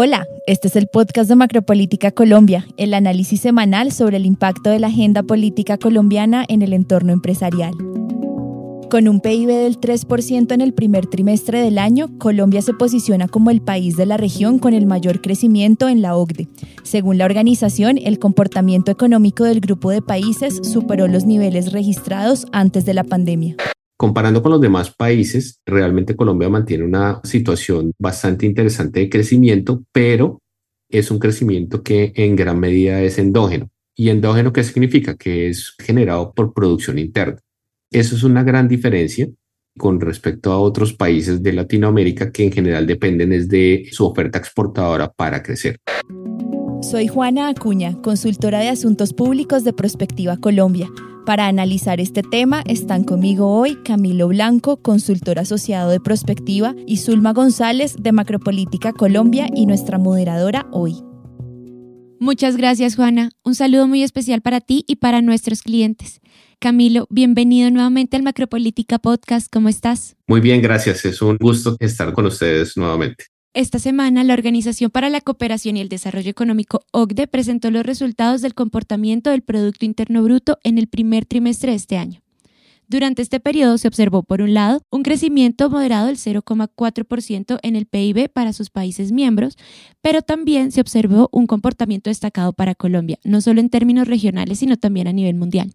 Hola, este es el podcast de Macropolítica Colombia, el análisis semanal sobre el impacto de la agenda política colombiana en el entorno empresarial. Con un PIB del 3% en el primer trimestre del año, Colombia se posiciona como el país de la región con el mayor crecimiento en la OCDE. Según la organización, el comportamiento económico del grupo de países superó los niveles registrados antes de la pandemia. Comparando con los demás países, realmente Colombia mantiene una situación bastante interesante de crecimiento, pero es un crecimiento que en gran medida es endógeno. ¿Y endógeno qué significa? Que es generado por producción interna. Eso es una gran diferencia con respecto a otros países de Latinoamérica que en general dependen de su oferta exportadora para crecer. Soy Juana Acuña, consultora de asuntos públicos de Prospectiva Colombia. Para analizar este tema están conmigo hoy Camilo Blanco, consultor asociado de Prospectiva, y Zulma González de Macropolítica Colombia y nuestra moderadora hoy. Muchas gracias Juana. Un saludo muy especial para ti y para nuestros clientes. Camilo, bienvenido nuevamente al Macropolítica Podcast. ¿Cómo estás? Muy bien, gracias. Es un gusto estar con ustedes nuevamente. Esta semana, la Organización para la Cooperación y el Desarrollo Económico, OCDE, presentó los resultados del comportamiento del Producto Interno Bruto en el primer trimestre de este año. Durante este periodo se observó, por un lado, un crecimiento moderado del 0,4% en el PIB para sus países miembros, pero también se observó un comportamiento destacado para Colombia, no solo en términos regionales, sino también a nivel mundial.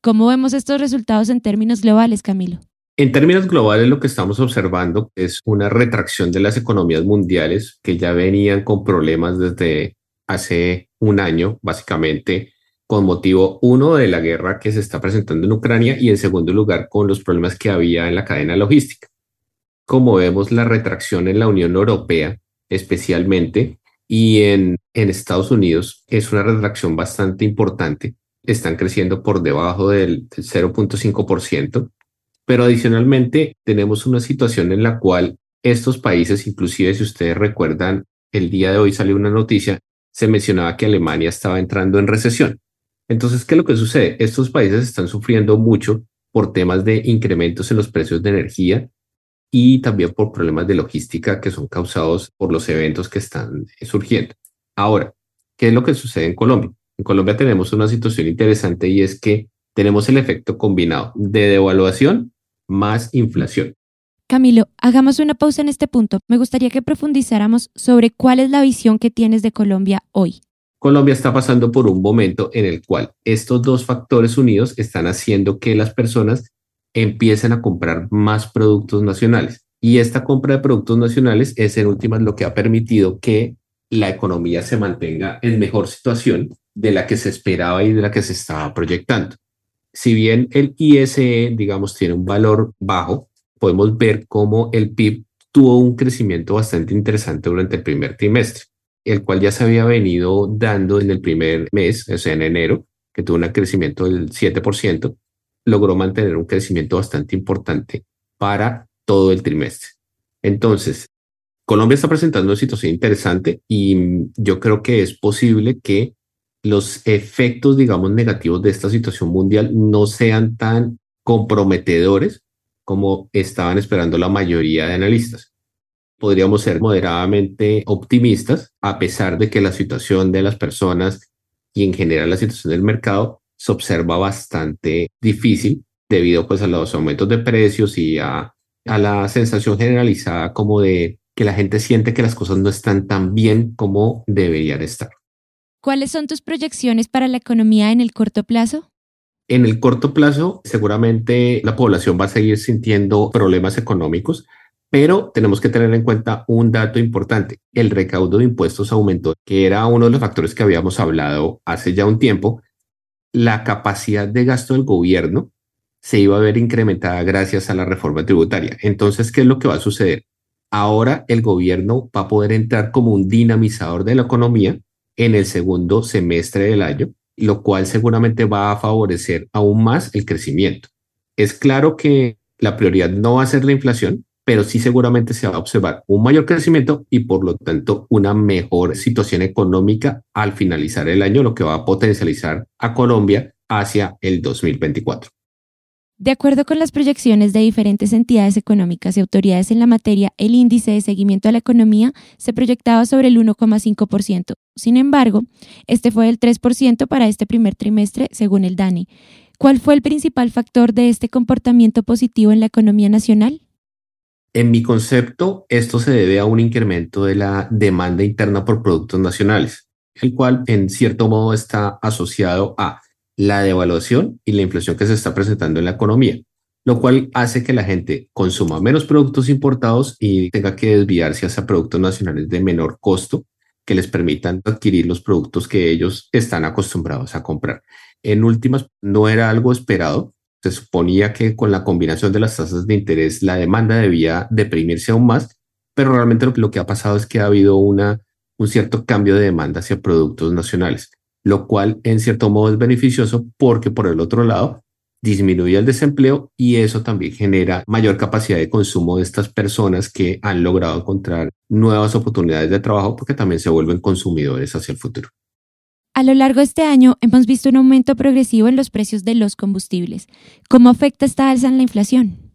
¿Cómo vemos estos resultados en términos globales, Camilo? En términos globales, lo que estamos observando es una retracción de las economías mundiales que ya venían con problemas desde hace un año, básicamente, con motivo uno de la guerra que se está presentando en Ucrania y en segundo lugar con los problemas que había en la cadena logística. Como vemos, la retracción en la Unión Europea, especialmente, y en, Estados Unidos, es una retracción bastante importante. Están creciendo por debajo del, del 0.5% pero adicionalmente tenemos una situación en la cual estos países, inclusive si ustedes recuerdan, el día de hoy salió una noticia, se mencionaba que Alemania estaba entrando en recesión. Entonces, ¿qué es lo que sucede? Estos países están sufriendo mucho por temas de incrementos en los precios de energía y también por problemas de logística que son causados por los eventos que están surgiendo. Ahora, ¿qué es lo que sucede en Colombia? En Colombia tenemos una situación interesante y es que tenemos el efecto combinado de devaluación más inflación. Camilo, hagamos una pausa en este punto. Me gustaría que profundizáramos sobre cuál es la visión que tienes de Colombia hoy. Colombia está pasando por un momento en el cual estos dos factores unidos están haciendo que las personas empiecen a comprar más productos nacionales. Y esta compra de productos nacionales es en últimas lo que ha permitido que la economía se mantenga en mejor situación de la que se esperaba y de la que se estaba proyectando si bien el ISE, digamos, tiene un valor bajo, podemos ver cómo el PIB tuvo un crecimiento bastante interesante durante el primer trimestre, el cual ya se había venido dando en el primer mes, o sea, en enero, que tuvo un crecimiento del 7%, logró mantener un crecimiento bastante importante para todo el trimestre. Entonces, Colombia está presentando una situación interesante y yo creo que es posible que los efectos, digamos, negativos de esta situación mundial no sean tan comprometedores como estaban esperando la mayoría de analistas. Podríamos ser moderadamente optimistas a pesar de que la situación de las personas y en general la situación del mercado se observa bastante difícil debido pues a los aumentos de precios y a, a la sensación generalizada como de que la gente siente que las cosas no están tan bien como deberían estar. ¿Cuáles son tus proyecciones para la economía en el corto plazo? En el corto plazo, seguramente la población va a seguir sintiendo problemas económicos, pero tenemos que tener en cuenta un dato importante. El recaudo de impuestos aumentó, que era uno de los factores que habíamos hablado hace ya un tiempo. La capacidad de gasto del gobierno se iba a ver incrementada gracias a la reforma tributaria. Entonces, ¿qué es lo que va a suceder? Ahora el gobierno va a poder entrar como un dinamizador de la economía en el segundo semestre del año, lo cual seguramente va a favorecer aún más el crecimiento. Es claro que la prioridad no va a ser la inflación, pero sí seguramente se va a observar un mayor crecimiento y por lo tanto una mejor situación económica al finalizar el año, lo que va a potencializar a Colombia hacia el 2024. De acuerdo con las proyecciones de diferentes entidades económicas y autoridades en la materia, el índice de seguimiento a la economía se proyectaba sobre el 1,5%. Sin embargo, este fue del 3% para este primer trimestre, según el DANE. ¿Cuál fue el principal factor de este comportamiento positivo en la economía nacional? En mi concepto, esto se debe a un incremento de la demanda interna por productos nacionales, el cual en cierto modo está asociado a la devaluación y la inflación que se está presentando en la economía, lo cual hace que la gente consuma menos productos importados y tenga que desviarse hacia productos nacionales de menor costo que les permitan adquirir los productos que ellos están acostumbrados a comprar. En últimas, no era algo esperado. Se suponía que con la combinación de las tasas de interés la demanda debía deprimirse aún más, pero realmente lo, que ha pasado es que ha habido una, un cierto cambio de demanda hacia productos nacionales lo cual en cierto modo es beneficioso porque por el otro lado disminuye el desempleo y eso también genera mayor capacidad de consumo de estas personas que han logrado encontrar nuevas oportunidades de trabajo porque también se vuelven consumidores hacia el futuro. A lo largo de este año hemos visto un aumento progresivo en los precios de los combustibles. ¿Cómo afecta esta alza en la inflación?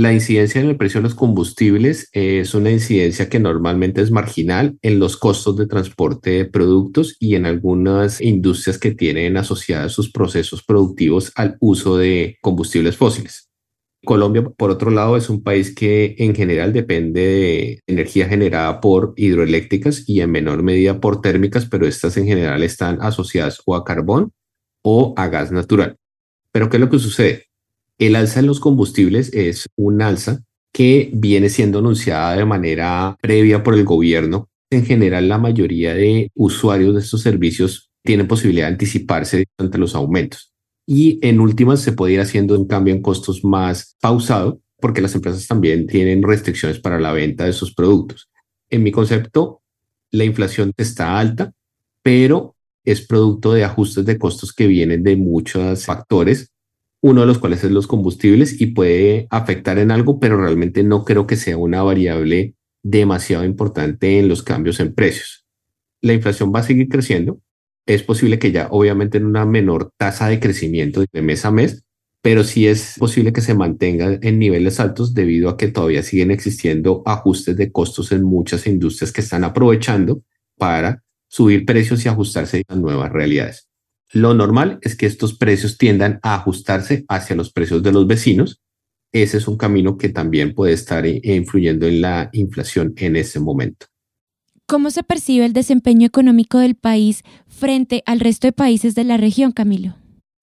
La incidencia en el precio de los combustibles es una incidencia que normalmente es marginal en los costos de transporte de productos y en algunas industrias que tienen asociadas sus procesos productivos al uso de combustibles fósiles. Colombia, por otro lado, es un país que en general depende de energía generada por hidroeléctricas y en menor medida por térmicas, pero estas en general están asociadas o a carbón o a gas natural. Pero ¿qué es lo que sucede? El alza en los combustibles es un alza que viene siendo anunciada de manera previa por el gobierno. En general, la mayoría de usuarios de estos servicios tienen posibilidad de anticiparse ante los aumentos. Y en últimas, se puede ir haciendo un cambio en costos más pausado porque las empresas también tienen restricciones para la venta de sus productos. En mi concepto, la inflación está alta, pero es producto de ajustes de costos que vienen de muchos factores uno de los cuales es los combustibles y puede afectar en algo, pero realmente no creo que sea una variable demasiado importante en los cambios en precios. La inflación va a seguir creciendo. Es posible que ya obviamente en una menor tasa de crecimiento de mes a mes, pero sí es posible que se mantenga en niveles altos debido a que todavía siguen existiendo ajustes de costos en muchas industrias que están aprovechando para subir precios y ajustarse a nuevas realidades. Lo normal es que estos precios tiendan a ajustarse hacia los precios de los vecinos. Ese es un camino que también puede estar influyendo en la inflación en ese momento. ¿Cómo se percibe el desempeño económico del país frente al resto de países de la región, Camilo?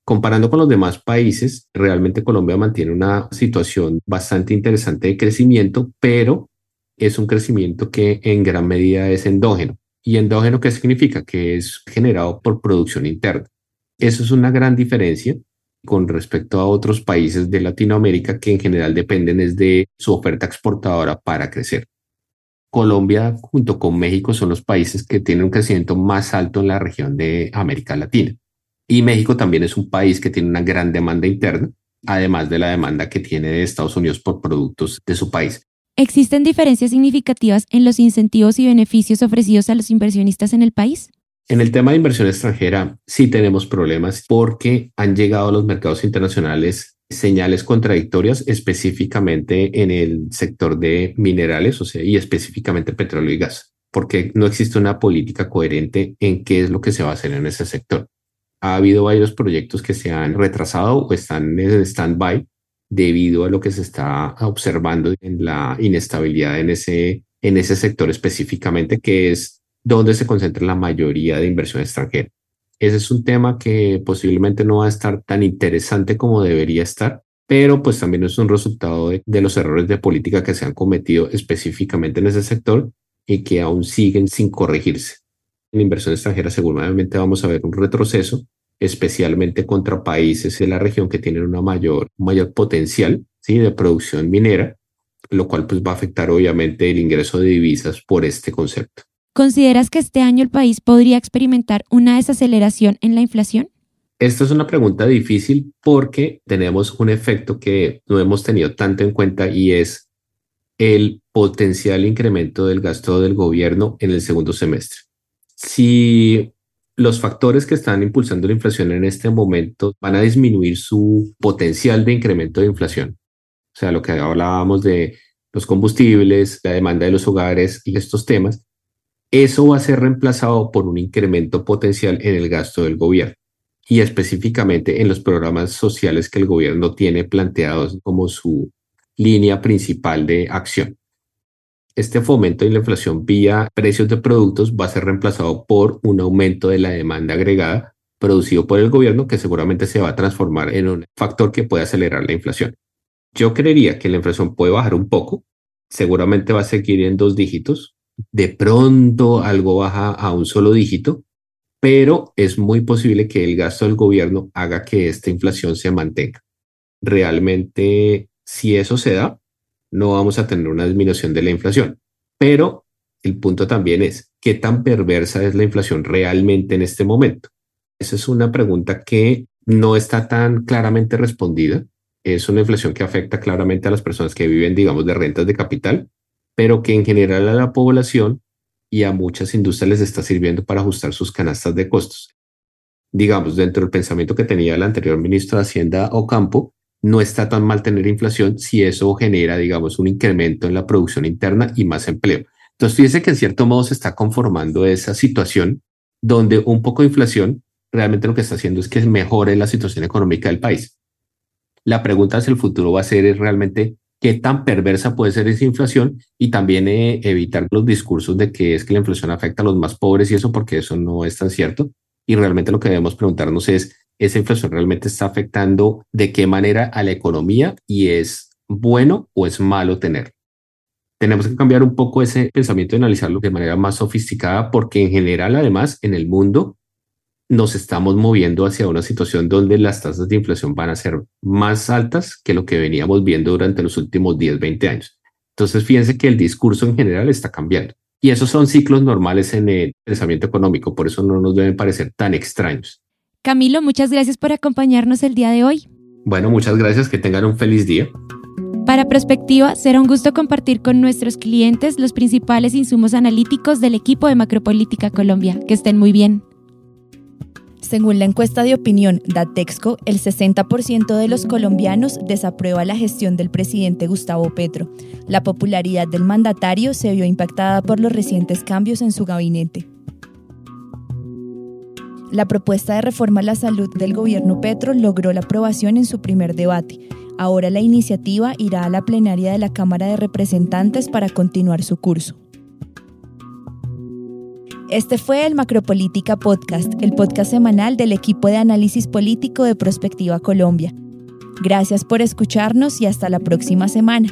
Comparando con los demás países, realmente Colombia mantiene una situación bastante interesante de crecimiento, pero es un crecimiento que en gran medida es endógeno. ¿Y endógeno qué significa? Que es generado por producción interna. Eso es una gran diferencia con respecto a otros países de Latinoamérica que en general dependen de su oferta exportadora para crecer. Colombia junto con México son los países que tienen un crecimiento más alto en la región de América Latina. Y México también es un país que tiene una gran demanda interna, además de la demanda que tiene Estados Unidos por productos de su país. ¿Existen diferencias significativas en los incentivos y beneficios ofrecidos a los inversionistas en el país? En el tema de inversión extranjera sí tenemos problemas porque han llegado a los mercados internacionales señales contradictorias específicamente en el sector de minerales, y específicamente petróleo y gas, porque no existe una política coherente en qué es lo que se va a hacer en ese sector. Ha habido varios proyectos que se han retrasado o están en stand-by debido a lo que se está observando en la inestabilidad en ese, en ese sector específicamente, que es donde se concentra la mayoría de inversión extranjera. Ese es un tema que posiblemente no va a estar tan interesante como debería estar, pero pues también es un resultado de, los errores de política que se han cometido específicamente en ese sector y que aún siguen sin corregirse. En inversión extranjera seguramente vamos a ver un retroceso, especialmente contra países de la región que tienen una mayor, mayor potencial ¿sí? de producción minera, lo cual pues va a afectar obviamente el ingreso de divisas por este concepto. ¿Consideras que este año el país podría experimentar una desaceleración en la inflación? Esta es una pregunta difícil porque tenemos un efecto que no hemos tenido tanto en cuenta y es el potencial incremento del gasto del gobierno en el segundo semestre. Si los factores que están impulsando la inflación en este momento van a disminuir su potencial de incremento de inflación. O sea, lo que hablábamos de los combustibles, la demanda de los hogares y estos temas, eso va a ser reemplazado por un incremento potencial en el gasto del gobierno y específicamente en los programas sociales que el gobierno tiene planteados como su línea principal de acción. Este fomento de la inflación vía precios de productos va a ser reemplazado por un aumento de la demanda agregada producido por el gobierno que seguramente se va a transformar en un factor que puede acelerar la inflación. Yo creería que la inflación puede bajar un poco, seguramente va a seguir en dos dígitos, de pronto algo baja a un solo dígito, pero es muy posible que el gasto del gobierno haga que esta inflación se mantenga. Realmente, si eso se da, no vamos a tener una disminución de la inflación. Pero el punto también es, ¿qué tan perversa es la inflación realmente en este momento? Esa es una pregunta que no está tan claramente respondida. Es una inflación que afecta claramente a las personas que viven, digamos, de rentas de capital, pero que en general a la población y a muchas industrias les está sirviendo para ajustar sus canastas de costos. Digamos, dentro del pensamiento que tenía el anterior ministro de Hacienda Ocampo, no está tan mal tener inflación si eso genera, digamos, un incremento en la producción interna y más empleo. Entonces, fíjese que en cierto modo se está conformando esa situación donde un poco de inflación realmente lo que está haciendo es que mejore la situación económica del país. La pregunta hacia el futuro va a ser realmente qué tan perversa puede ser esa inflación y también eh, evitar los discursos de que es que la inflación afecta a los más pobres y eso porque eso no es tan cierto. Y realmente lo que debemos preguntarnos es, ¿esa inflación realmente está afectando de qué manera a la economía y es bueno o es malo tener? Tenemos que cambiar un poco ese pensamiento y analizarlo de manera más sofisticada porque en general además en el mundo nos estamos moviendo hacia una situación donde las tasas de inflación van a ser más altas que lo que veníamos viendo durante los últimos 10, 20 años. Entonces, fíjense que el discurso en general está cambiando. Y esos son ciclos normales en el pensamiento económico, por eso no nos deben parecer tan extraños. Camilo, muchas gracias por acompañarnos el día de hoy. Bueno, muchas gracias, que tengan un feliz día. Para Prospectiva, será un gusto compartir con nuestros clientes los principales insumos analíticos del equipo de Macropolítica Colombia. Que estén muy bien. Según la encuesta de opinión Datexco, el 60% de los colombianos desaprueba la gestión del presidente Gustavo Petro. La popularidad del mandatario se vio impactada por los recientes cambios en su gabinete. La propuesta de reforma a la salud del gobierno Petro logró la aprobación en su primer debate. Ahora la iniciativa irá a la plenaria de la Cámara de Representantes para continuar su curso. Este fue el Macropolítica Podcast, el podcast semanal del equipo de análisis político de Prospectiva Colombia. Gracias por escucharnos y hasta la próxima semana.